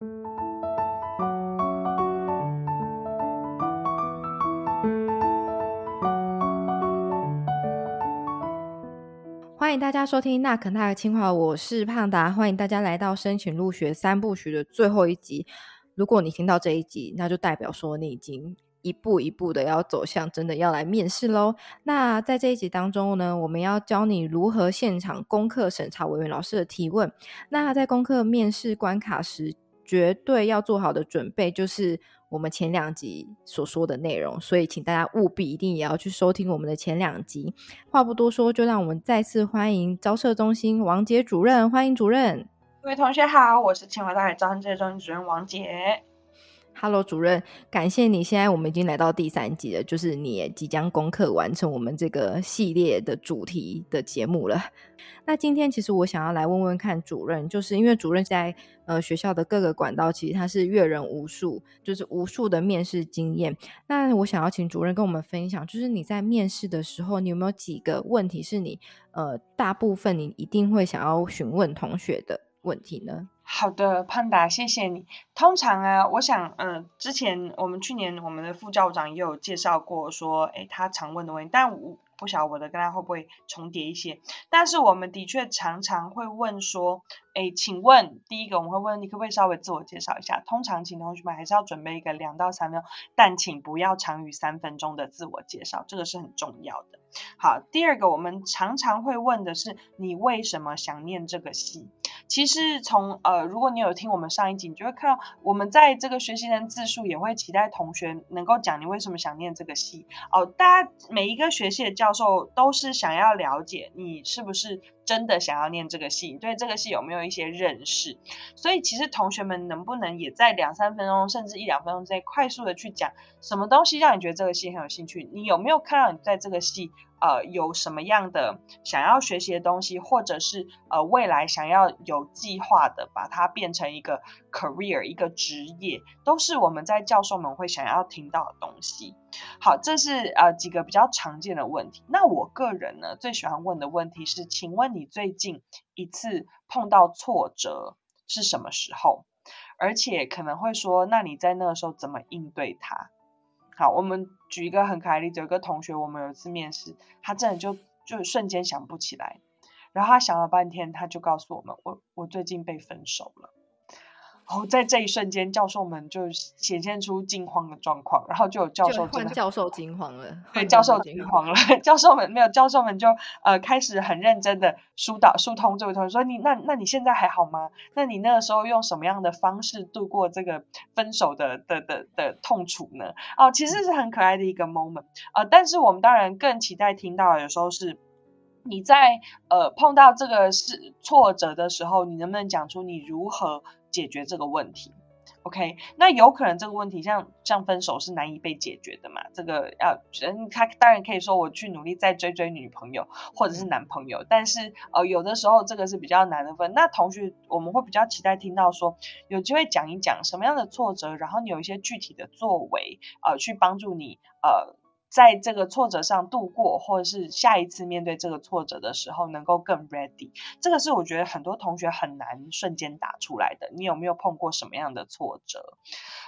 欢迎大家收听《那肯泰的清华》，我是胖达，欢迎大家来到申请入学三部曲的最后一集。如果你听到这一集，那就代表说你已经一步一步的要走向真的要来面试喽。那在这一集当中呢，我们要教你如何现场攻克审查委员老师的提问。那在攻克面试关卡时，绝对要做好的准备就是。我们前两集所说的内容，所以请大家务必一定也要去收听我们的前两集。话不多说，就让我们再次欢迎招社中心王杰主任，欢迎主任。各位同学好，我是清华大学招生中心主任王杰。Hello，主任，感谢你。现在我们已经来到第三集了，就是你也即将攻克完成我们这个系列的主题的节目了。那今天其实我想要来问问看主任，就是因为主任在呃学校的各个管道，其实他是阅人无数，就是无数的面试经验。那我想要请主任跟我们分享，就是你在面试的时候，你有没有几个问题是你呃大部分你一定会想要询问同学的问题呢？好的，潘达，谢谢你。通常啊，我想，嗯，之前我们去年我们的副校长也有介绍过，说，诶，他常问的问题，但我不晓得我的跟他会不会重叠一些。但是我们的确常常会问说，诶，请问，第一个我们会问你可不可以稍微自我介绍一下？通常请同学们还是要准备一个两到三分钟，但请不要长于三分钟的自我介绍，这个是很重要的。好，第二个我们常常会问的是，你为什么想念这个系？其实从呃，如果你有听我们上一集，你就会看到我们在这个学习人字数也会期待同学能够讲你为什么想念这个系哦。大家每一个学系的教授都是想要了解你是不是真的想要念这个系，对这个系有没有一些认识。所以其实同学们能不能也在两三分钟甚至一两分钟之内快速的去讲什么东西让你觉得这个系很有兴趣？你有没有看到你在这个系？呃，有什么样的想要学习的东西，或者是呃未来想要有计划的把它变成一个 career 一个职业，都是我们在教授们会想要听到的东西。好，这是呃几个比较常见的问题。那我个人呢最喜欢问的问题是，请问你最近一次碰到挫折是什么时候？而且可能会说，那你在那个时候怎么应对它？好，我们举一个很可爱的例子，有个同学，我们有一次面试，他真的就就瞬间想不起来，然后他想了半天，他就告诉我们，我我最近被分手了。哦，在这一瞬间，教授们就显现出惊慌的状况，然后就有教授换教授惊慌了，对，教授惊慌了，教授们没有，教授们就呃开始很认真的疏导疏通这位同学，说你那那你现在还好吗？那你那个时候用什么样的方式度过这个分手的的的的痛楚呢？哦，其实是很可爱的一个 moment，呃，但是我们当然更期待听到有时候是你在呃碰到这个是挫折的时候，你能不能讲出你如何？解决这个问题，OK？那有可能这个问题像像分手是难以被解决的嘛？这个要人他当然可以说我去努力再追追女朋友或者是男朋友，但是呃有的时候这个是比较难的分。那同学我们会比较期待听到说有机会讲一讲什么样的挫折，然后你有一些具体的作为呃去帮助你呃。在这个挫折上度过，或者是下一次面对这个挫折的时候，能够更 ready，这个是我觉得很多同学很难瞬间打出来的。你有没有碰过什么样的挫折？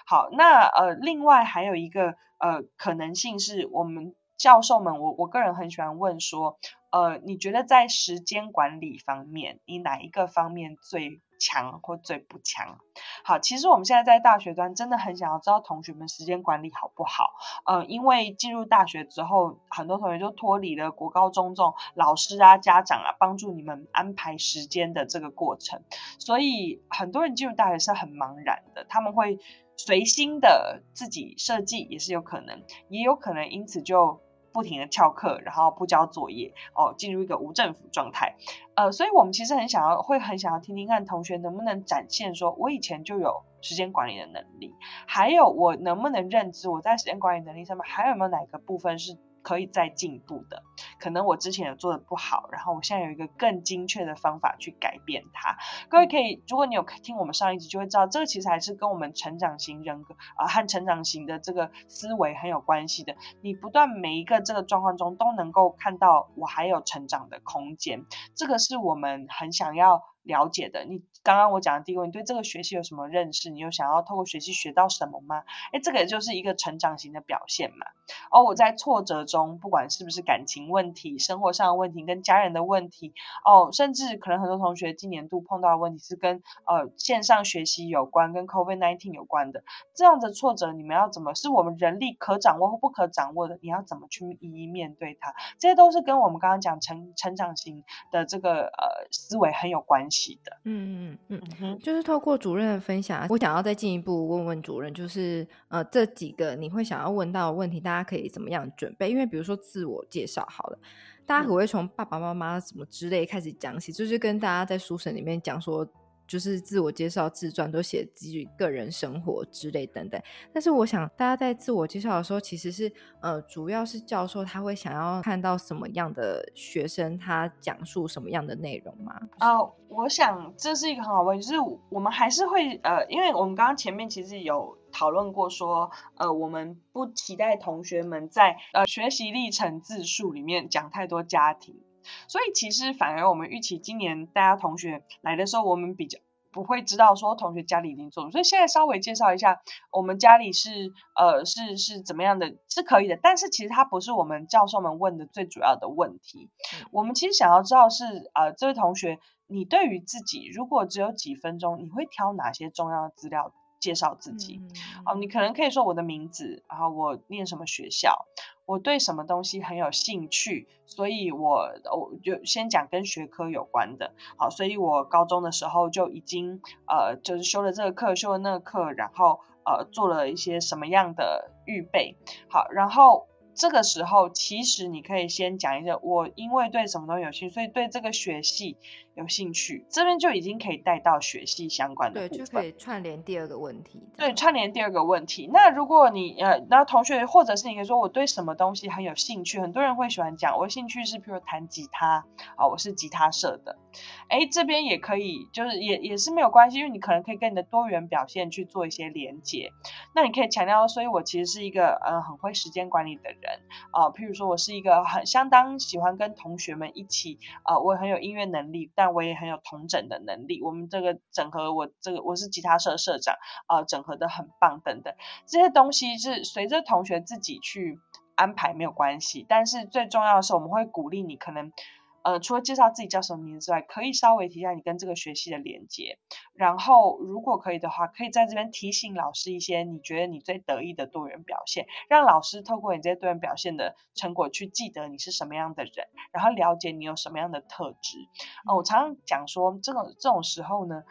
好，那呃，另外还有一个呃可能性是我们教授们，我我个人很喜欢问说，呃，你觉得在时间管理方面，你哪一个方面最？强或最不强，好，其实我们现在在大学端真的很想要知道同学们时间管理好不好，呃，因为进入大学之后，很多同学就脱离了国高中这种老师啊、家长啊帮助你们安排时间的这个过程，所以很多人进入大学是很茫然的，他们会随心的自己设计也是有可能，也有可能因此就。不停的翘课，然后不交作业，哦，进入一个无政府状态，呃，所以我们其实很想要，会很想要听听看同学能不能展现说，我以前就有时间管理的能力，还有我能不能认知我在时间管理能力上面还有没有哪个部分是。可以再进步的，可能我之前有做的不好，然后我现在有一个更精确的方法去改变它。各位可以，如果你有听我们上一集，就会知道这个其实还是跟我们成长型人格啊和成长型的这个思维很有关系的。你不断每一个这个状况中都能够看到我还有成长的空间，这个是我们很想要了解的。你刚刚我讲的第一个，你对这个学习有什么认识？你有想要透过学习学到什么吗？哎，这个也就是一个成长型的表现嘛。而我在挫折中，不管是不是感情问题、生活上的问题、跟家人的问题，哦，甚至可能很多同学今年度碰到的问题是跟呃线上学习有关，跟 COVID nineteen 有关的这样的挫折，你们要怎么？是我们人力可掌握或不可掌握的？你要怎么去一一面对它？这些都是跟我们刚刚讲成成长型的这个呃思维很有关系的。嗯嗯嗯嗯，就是透过主任的分享，我想要再进一步问问主任，就是呃这几个你会想要问到的问题，大家可以怎么样准备？因为比如说自我介绍好了，大家可会从爸爸妈妈什么之类开始讲起，就是跟大家在书审里面讲说。就是自我介绍、自传都写自己个人生活之类等等，但是我想大家在自我介绍的时候，其实是呃，主要是教授他会想要看到什么样的学生，他讲述什么样的内容吗？啊，我想这是一个很好问题，就是我们还是会呃，因为我们刚刚前面其实有讨论过，说呃，我们不期待同学们在呃学习历程自述里面讲太多家庭。所以其实反而我们预期今年大家同学来的时候，我们比较不会知道说同学家里已经做，所以现在稍微介绍一下我们家里是呃是是怎么样的，是可以的。但是其实它不是我们教授们问的最主要的问题。我们其实想要知道是呃这位同学，你对于自己如果只有几分钟，你会挑哪些重要的资料介绍自己？哦，你可能可以说我的名字，然后我念什么学校。我对什么东西很有兴趣，所以我我就先讲跟学科有关的。好，所以我高中的时候就已经呃，就是修了这个课，修了那个课，然后呃，做了一些什么样的预备。好，然后这个时候其实你可以先讲一下，我因为对什么东西有兴趣，所以对这个学系。有兴趣，这边就已经可以带到学系相关的对，就可以串联第二个问题。对，串联第二个问题。那如果你呃，那同学或者是你可以说我对什么东西很有兴趣，很多人会喜欢讲，我兴趣是譬如弹吉他啊，我是吉他社的。哎，这边也可以，就是也也是没有关系，因为你可能可以跟你的多元表现去做一些连接。那你可以强调，所以我其实是一个呃很会时间管理的人人啊，譬如说我是一个很相当喜欢跟同学们一起啊，我很有音乐能力。但我也很有同整的能力，我们这个整合，我这个我是吉他社社长啊，整合的很棒等等，这些东西是随着同学自己去安排没有关系，但是最重要的是我们会鼓励你可能。呃，除了介绍自己叫什么名字之外，可以稍微提一下你跟这个学系的连接。然后，如果可以的话，可以在这边提醒老师一些你觉得你最得意的多元表现，让老师透过你这些多元表现的成果去记得你是什么样的人，然后了解你有什么样的特质。哦，我常常讲说，这种这种时候呢，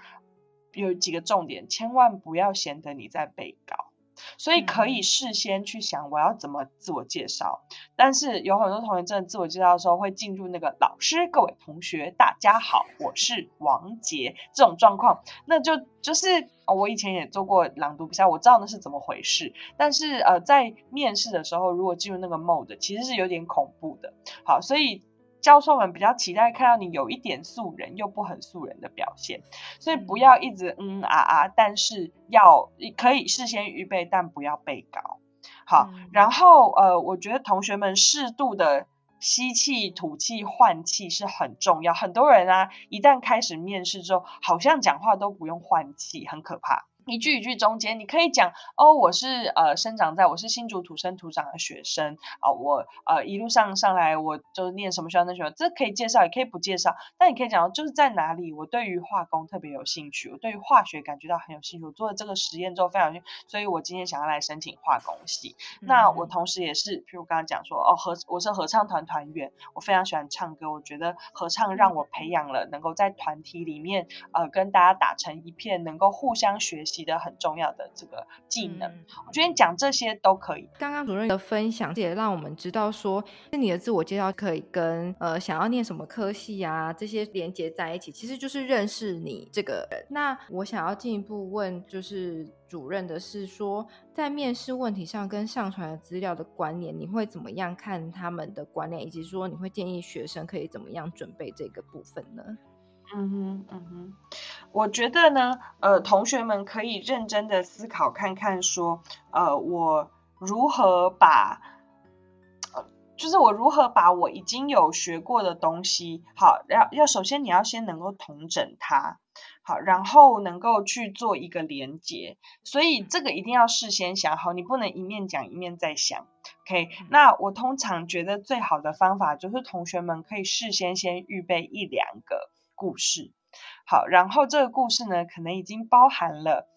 有几个重点，千万不要显得你在背稿。所以可以事先去想我要怎么自我介绍，但是有很多同学真的自我介绍的时候会进入那个老师、各位同学，大家好，我是王杰这种状况，那就就是我以前也做过朗读比赛，我知道那是怎么回事。但是呃，在面试的时候，如果进入那个 mode，其实是有点恐怖的。好，所以。教授们比较期待看到你有一点素人又不很素人的表现，所以不要一直嗯啊啊，但是要可以事先预备，但不要背稿。好，然后呃，我觉得同学们适度的吸气、吐气、换气是很重要。很多人啊，一旦开始面试之后，好像讲话都不用换气，很可怕。一句一句中间，你可以讲哦，我是呃生长在我是新竹土生土长的学生啊，我呃一路上上来我就念什么学校那学校，这可以介绍也可以不介绍，但你可以讲就是在哪里，我对于化工特别有兴趣，我对于化学感觉到很有兴趣，我做了这个实验之后非常有兴趣，所以我今天想要来申请化工系。那我同时也是，譬如刚刚讲说哦合我是合唱团团员，我非常喜欢唱歌，我觉得合唱让我培养了能够在团体里面呃跟大家打成一片，能够互相学习。的很重要的这个技能，我觉得讲这些都可以。刚刚主任的分享也让我们知道说，那你的自我介绍可以跟呃想要念什么科系啊这些连接在一起，其实就是认识你这个人。那我想要进一步问，就是主任的是说，在面试问题上跟上传的资料的关联，你会怎么样看他们的关联，以及说你会建议学生可以怎么样准备这个部分呢？嗯哼，嗯哼，我觉得呢，呃，同学们可以认真的思考看看，说，呃，我如何把。就是我如何把我已经有学过的东西，好，要要首先你要先能够统整它，好，然后能够去做一个连接，所以这个一定要事先想好，你不能一面讲一面再想。OK，那我通常觉得最好的方法就是同学们可以事先先预备一两个故事，好，然后这个故事呢，可能已经包含了。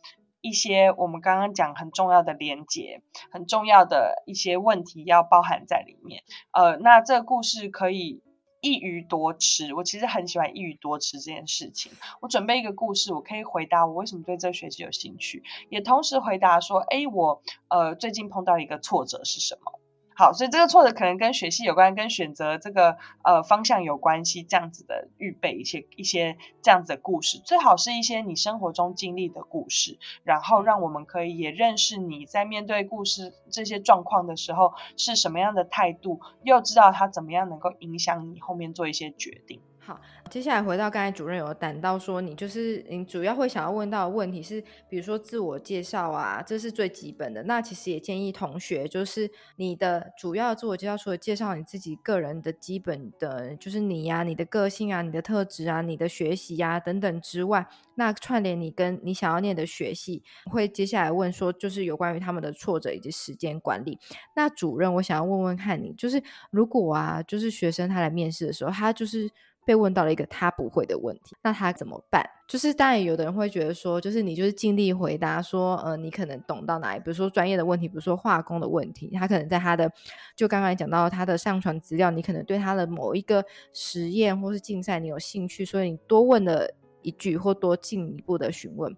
一些我们刚刚讲很重要的连接，很重要的一些问题要包含在里面。呃，那这个故事可以一鱼多吃。我其实很喜欢一鱼多吃这件事情。我准备一个故事，我可以回答我为什么对这学期有兴趣，也同时回答说，哎，我呃最近碰到一个挫折是什么。好，所以这个挫折可能跟学习有关，跟选择这个呃方向有关系，这样子的预备一些一些这样子的故事，最好是一些你生活中经历的故事，然后让我们可以也认识你在面对故事这些状况的时候是什么样的态度，又知道它怎么样能够影响你后面做一些决定。好，接下来回到刚才主任有谈到说，你就是你主要会想要问到的问题是，比如说自我介绍啊，这是最基本的。那其实也建议同学，就是你的主要自我介绍，除了介绍你自己个人的基本的，就是你呀、你的个性啊、你的特质啊、你的学习呀等等之外，那串联你跟你想要念的学系，会接下来问说，就是有关于他们的挫折以及时间管理。那主任，我想要问问看你，就是如果啊，就是学生他来面试的时候，他就是。被问到了一个他不会的问题，那他怎么办？就是当然，有的人会觉得说，就是你就是尽力回答说，呃，你可能懂到哪里，比如说专业的问题，比如说化工的问题，他可能在他的就刚刚讲到他的上传资料，你可能对他的某一个实验或是竞赛你有兴趣，所以你多问了一句或多进一步的询问。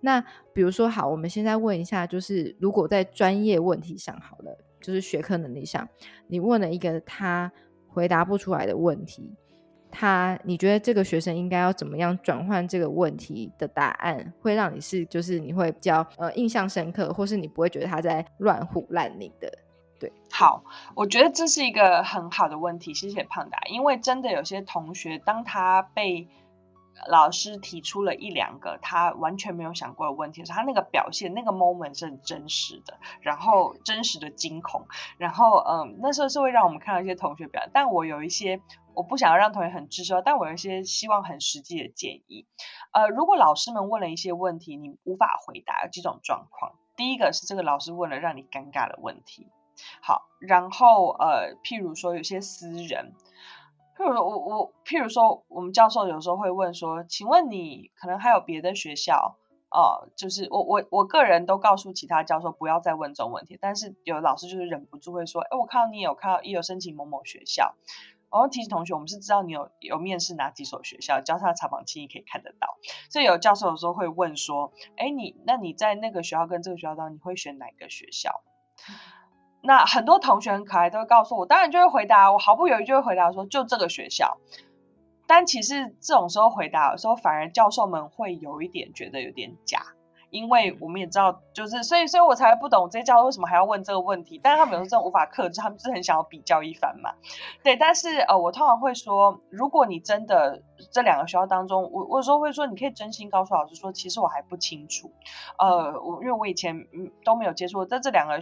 那比如说，好，我们现在问一下，就是如果在专业问题上，好了，就是学科能力上，你问了一个他回答不出来的问题。他，你觉得这个学生应该要怎么样转换这个问题的答案，会让你是就是你会比较呃印象深刻，或是你不会觉得他在乱唬烂你的？对，好，我觉得这是一个很好的问题，谢谢胖达，因为真的有些同学，当他被老师提出了一两个他完全没有想过的问题的时候，他那个表现那个 moment 是很真实的，然后真实的惊恐，然后嗯，那时候是会让我们看到一些同学表，但我有一些。我不想要让同学很滞销，但我有一些希望很实际的建议。呃，如果老师们问了一些问题，你无法回答，有几种状况。第一个是这个老师问了让你尴尬的问题。好，然后呃，譬如说有些私人，譬如我我譬如说我们教授有时候会问说，请问你可能还有别的学校？哦，就是我我我个人都告诉其他教授不要再问这种问题，但是有老师就是忍不住会说，哎，我看到你有看到也有申请某某学校。然后提醒同学，我们是知道你有有面试哪几所学校，交叉查榜期你可以看得到。所以有教授有时候会问说：“哎，你那你在那个学校跟这个学校当中，你会选哪个学校？”那很多同学很可爱，都会告诉我，当然就会回答，我毫不犹豫就会回答说：“就这个学校。”但其实这种时候回答的时候，反而教授们会有一点觉得有点假。因为我们也知道，就是所以，所以我才不懂这些教授为什么还要问这个问题。但是他们有时候真的无法克制，他们是很想要比较一番嘛。对，但是呃，我通常会说，如果你真的这两个学校当中，我我有时候会说，你可以真心告诉老师说，其实我还不清楚。呃，我因为我以前嗯都没有接触，在这两个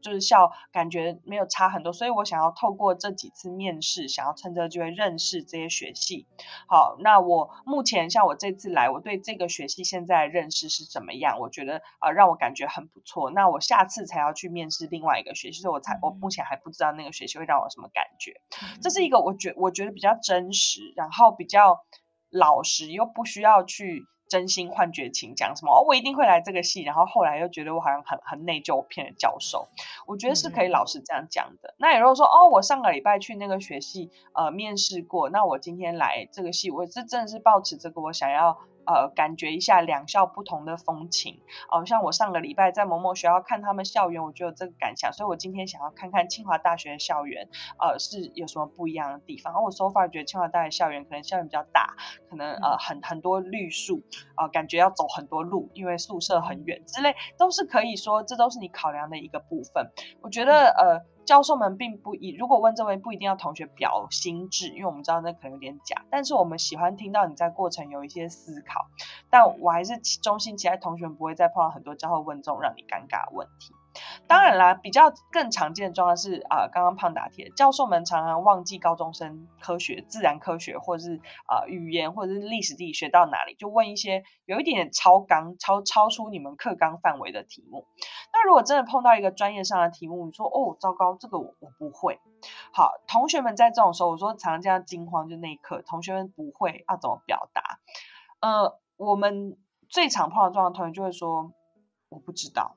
就是校感觉没有差很多，所以我想要透过这几次面试，想要趁这个机会认识这些学系。好，那我目前像我这次来，我对这个学系现在认识是怎么样？我觉得啊，让我感觉很不错。那我下次才要去面试另外一个学习，所以我才我目前还不知道那个学系会让我什么感觉。这是一个我觉我觉得比较真实，然后比较老实，又不需要去真心换绝情讲什么哦，我一定会来这个系。然后后来又觉得我好像很很内疚，骗了教授。我觉得是可以老实这样讲的。那也如果说哦，我上个礼拜去那个学系呃面试过，那我今天来这个系，我是真的是抱持这个我想要。呃，感觉一下两校不同的风情哦，像我上个礼拜在某某学校看他们校园，我就有这个感想，所以我今天想要看看清华大学的校园，呃，是有什么不一样的地方。而我 so far 觉得清华大学校园可能校园比较大，可能呃很很多绿树，啊，感觉要走很多路，因为宿舍很远之类，都是可以说这都是你考量的一个部分。我觉得呃。教授们并不一，如果问这位不一定要同学表心智，因为我们知道那可能有点假，但是我们喜欢听到你在过程有一些思考。但我还是衷心期待同学们不会再碰到很多教授问这种让你尴尬的问题。当然啦，比较更常见的状况是啊，刚刚胖达铁教授们常常忘记高中生科学、自然科学或者是啊语言或者是历史地理学到哪里，就问一些有一点超纲、超超出你们课纲范围的题目。那如果真的碰到一个专业上的题目，你说哦，糟糕，这个我我不会。好，同学们在这种时候，我说常常这样惊慌，就那一刻，同学们不会要怎么表达？呃，我们最常碰到状况，同学就会说我不知道。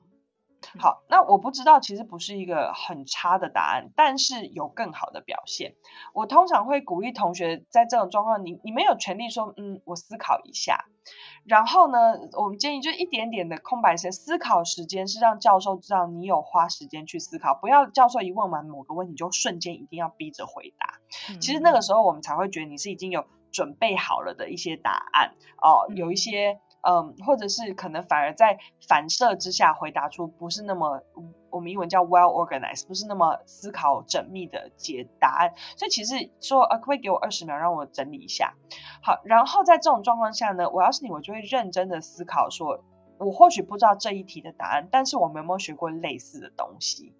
好，那我不知道，其实不是一个很差的答案，但是有更好的表现。我通常会鼓励同学在这种状况，你你没有权利说，嗯，我思考一下。然后呢，我们建议就一点点的空白时间，思考时间是让教授知道你有花时间去思考，不要教授一问完某个问题就瞬间一定要逼着回答。其实那个时候我们才会觉得你是已经有准备好了的一些答案哦，有一些。嗯，或者是可能反而在反射之下回答出不是那么我们英文叫 well organized，不是那么思考缜密的解答案。所以其实说啊，可不可以给我二十秒让我整理一下？好，然后在这种状况下呢，我要是你，我就会认真的思考，说我或许不知道这一题的答案，但是我们有没有学过类似的东西？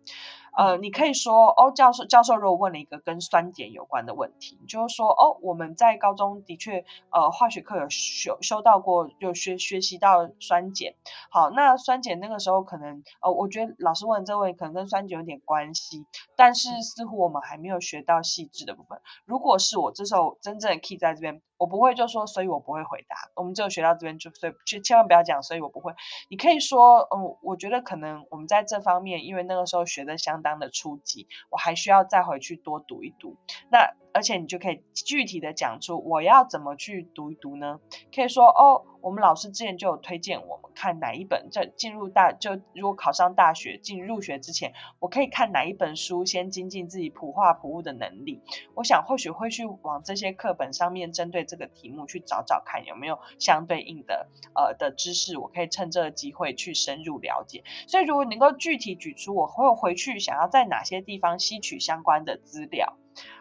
呃，你可以说哦，教授，教授如果问了一个跟酸碱有关的问题，就是说哦，我们在高中的确呃化学课有修修到过，有学学习到酸碱。好，那酸碱那个时候可能呃，我觉得老师问这位可能跟酸碱有点关系，但是似乎我们还没有学到细致的部分。如果是我这时候真正的 key 在这边。我不会就说，所以我不会回答。我们只有学到这边就，所以千千万不要讲，所以我不会。你可以说，嗯，我觉得可能我们在这方面，因为那个时候学的相当的初级，我还需要再回去多读一读。那而且你就可以具体的讲出我要怎么去读一读呢？可以说，哦。我们老师之前就有推荐我们看哪一本，在进入大就如果考上大学进入学之前，我可以看哪一本书，先精进自己普化普物的能力。我想或许会去往这些课本上面针对这个题目去找找看有没有相对应的呃的知识，我可以趁这个机会去深入了解。所以如果能够具体举出我会回去想要在哪些地方吸取相关的资料。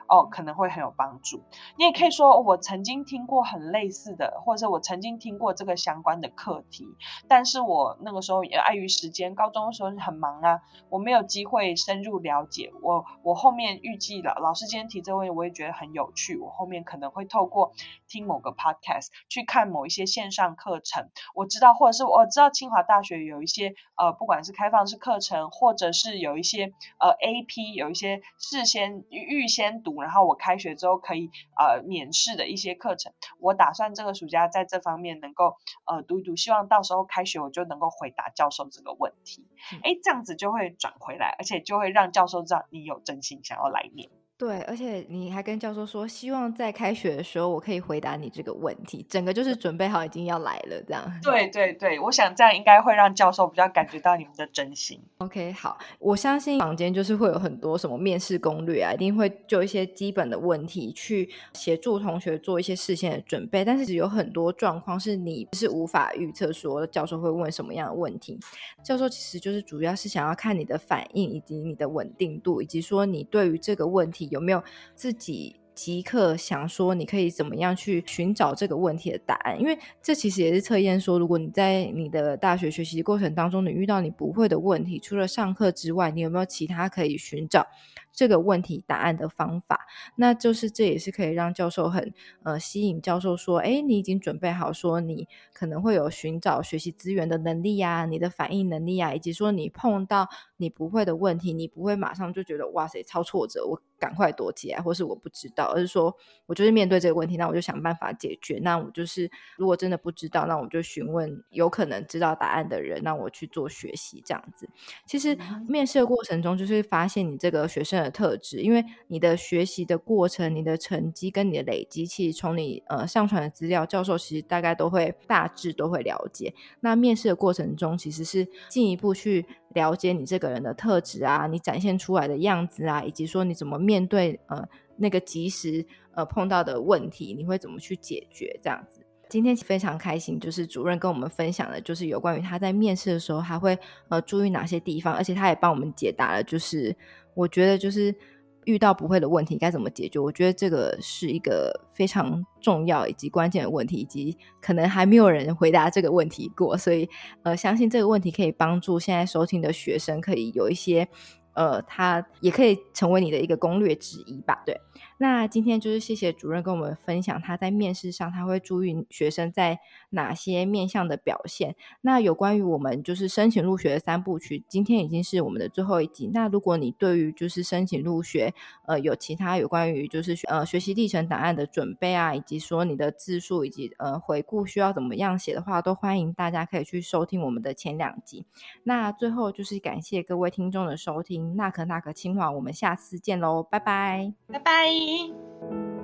哦，可能会很有帮助。你也可以说，我曾经听过很类似的，或者我曾经听过这个相关的课题，但是我那个时候也碍于时间，高中的时候很忙啊，我没有机会深入了解。我我后面预计了，老师今天提这个问题，我也觉得很有趣。我后面可能会透过听某个 podcast 去看某一些线上课程，我知道，或者是我知道清华大学有一些呃，不管是开放式课程，或者是有一些呃 AP，有一些事先预先读。然后我开学之后可以呃免试的一些课程，我打算这个暑假在这方面能够呃读一读，希望到时候开学我就能够回答教授这个问题，哎，这样子就会转回来，而且就会让教授知道你有真心想要来念。对，而且你还跟教授说，希望在开学的时候我可以回答你这个问题，整个就是准备好已经要来了这样。对对对，我想这样应该会让教授比较感觉到你们的真心。OK，好，我相信房间就是会有很多什么面试攻略啊，一定会就一些基本的问题去协助同学做一些事先的准备，但是有很多状况是你是无法预测说教授会问什么样的问题。教授其实就是主要是想要看你的反应以及你的稳定度，以及说你对于这个问题。有没有自己即刻想说，你可以怎么样去寻找这个问题的答案？因为这其实也是测验说，如果你在你的大学学习过程当中，你遇到你不会的问题，除了上课之外，你有没有其他可以寻找？这个问题答案的方法，那就是这也是可以让教授很呃吸引教授说，哎，你已经准备好说你可能会有寻找学习资源的能力呀，你的反应能力啊，以及说你碰到你不会的问题，你不会马上就觉得哇塞超挫折，我赶快躲起来，或是我不知道，而是说我就是面对这个问题，那我就想办法解决。那我就是如果真的不知道，那我就询问有可能知道答案的人，那我去做学习这样子。其实面试的过程中，就是发现你这个学生。特质，因为你的学习的过程、你的成绩跟你的累积，其实从你呃上传的资料，教授其实大概都会大致都会了解。那面试的过程中，其实是进一步去了解你这个人的特质啊，你展现出来的样子啊，以及说你怎么面对呃那个及时呃碰到的问题，你会怎么去解决这样子。今天非常开心，就是主任跟我们分享的，就是有关于他在面试的时候，他会呃注意哪些地方，而且他也帮我们解答了，就是。我觉得就是遇到不会的问题该怎么解决，我觉得这个是一个非常重要以及关键的问题，以及可能还没有人回答这个问题过，所以呃，相信这个问题可以帮助现在收听的学生可以有一些。呃，他也可以成为你的一个攻略之一吧。对，那今天就是谢谢主任跟我们分享他在面试上他会注意学生在哪些面向的表现。那有关于我们就是申请入学的三部曲，今天已经是我们的最后一集。那如果你对于就是申请入学，呃，有其他有关于就是呃学习历程档案的准备啊，以及说你的字数以及呃回顾需要怎么样写的话，都欢迎大家可以去收听我们的前两集。那最后就是感谢各位听众的收听。那可那可清华，我们下次见喽，拜拜，拜拜。你。